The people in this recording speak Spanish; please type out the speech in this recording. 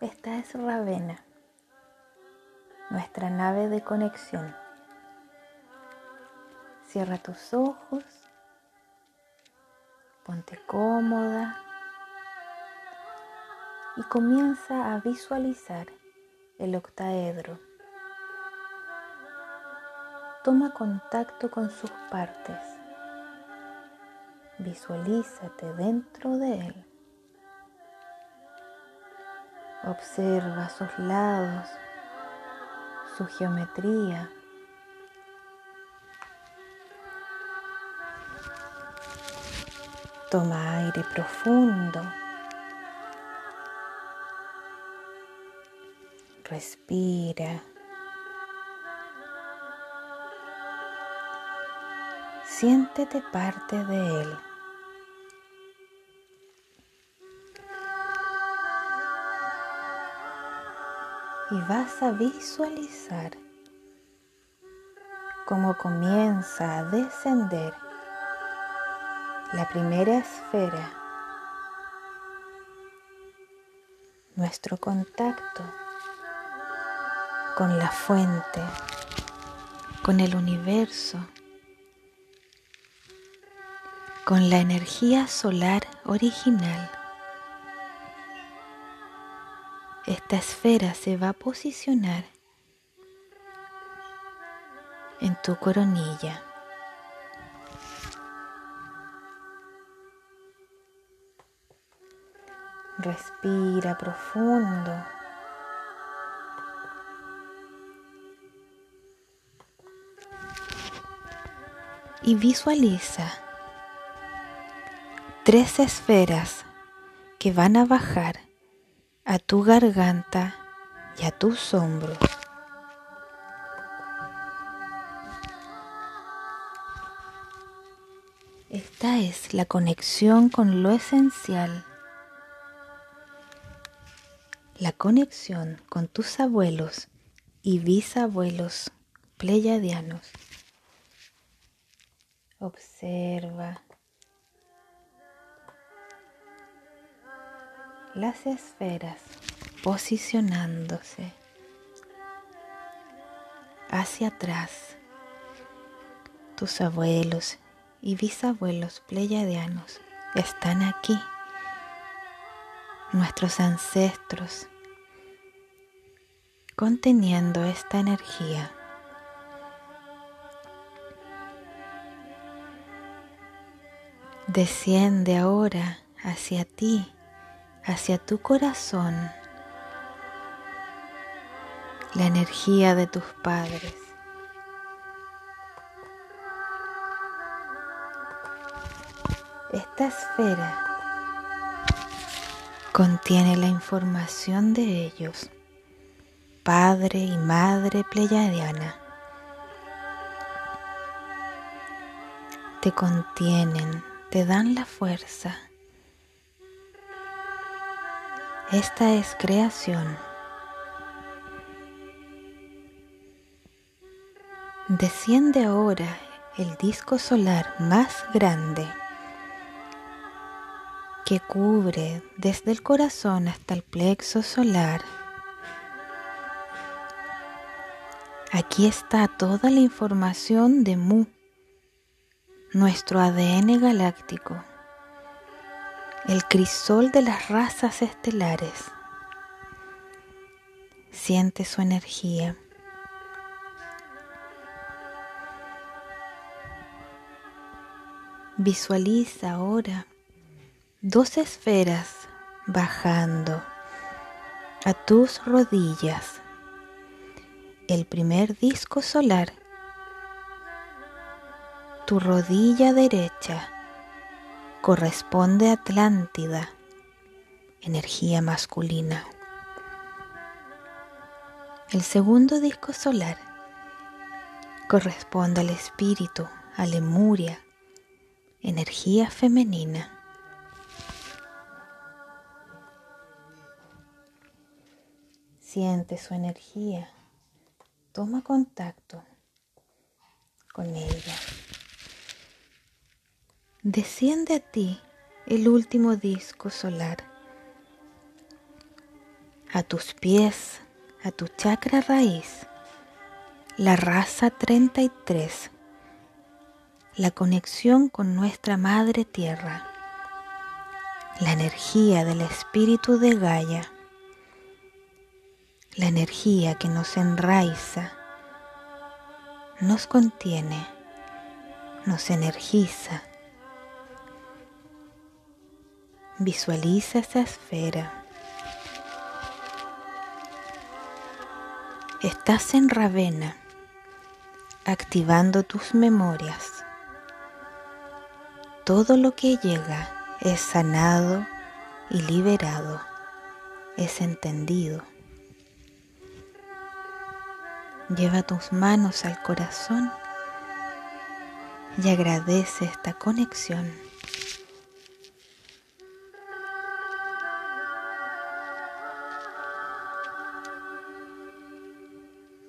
Esta es Ravena, nuestra nave de conexión. Cierra tus ojos, ponte cómoda y comienza a visualizar el octaedro. Toma contacto con sus partes. Visualízate dentro de él. Observa sus lados, su geometría. Toma aire profundo. Respira. Siéntete parte de él. Y vas a visualizar cómo comienza a descender la primera esfera, nuestro contacto con la fuente, con el universo, con la energía solar original. Esta esfera se va a posicionar en tu coronilla. Respira profundo. Y visualiza tres esferas que van a bajar a tu garganta y a tus hombros. Esta es la conexión con lo esencial, la conexión con tus abuelos y bisabuelos pleyadianos. Observa las esferas posicionándose hacia atrás. Tus abuelos y bisabuelos pleyadianos están aquí. Nuestros ancestros conteniendo esta energía. Desciende ahora hacia ti hacia tu corazón la energía de tus padres. Esta esfera contiene la información de ellos, padre y madre pleyadiana. Te contienen, te dan la fuerza esta es creación. Desciende ahora el disco solar más grande que cubre desde el corazón hasta el plexo solar. Aquí está toda la información de Mu, nuestro ADN galáctico el crisol de las razas estelares. Siente su energía. Visualiza ahora dos esferas bajando a tus rodillas. El primer disco solar, tu rodilla derecha corresponde a Atlántida, energía masculina. El segundo disco solar corresponde al espíritu, a Lemuria, energía femenina. Siente su energía, toma contacto con ella desciende a ti el último disco solar. a tus pies, a tu chakra raíz, la raza 33, la conexión con nuestra Madre Tierra, la energía del espíritu de Gaia, la energía que nos enraiza, nos contiene, nos energiza. Visualiza esa esfera. Estás en Ravena, activando tus memorias. Todo lo que llega es sanado y liberado, es entendido. Lleva tus manos al corazón y agradece esta conexión.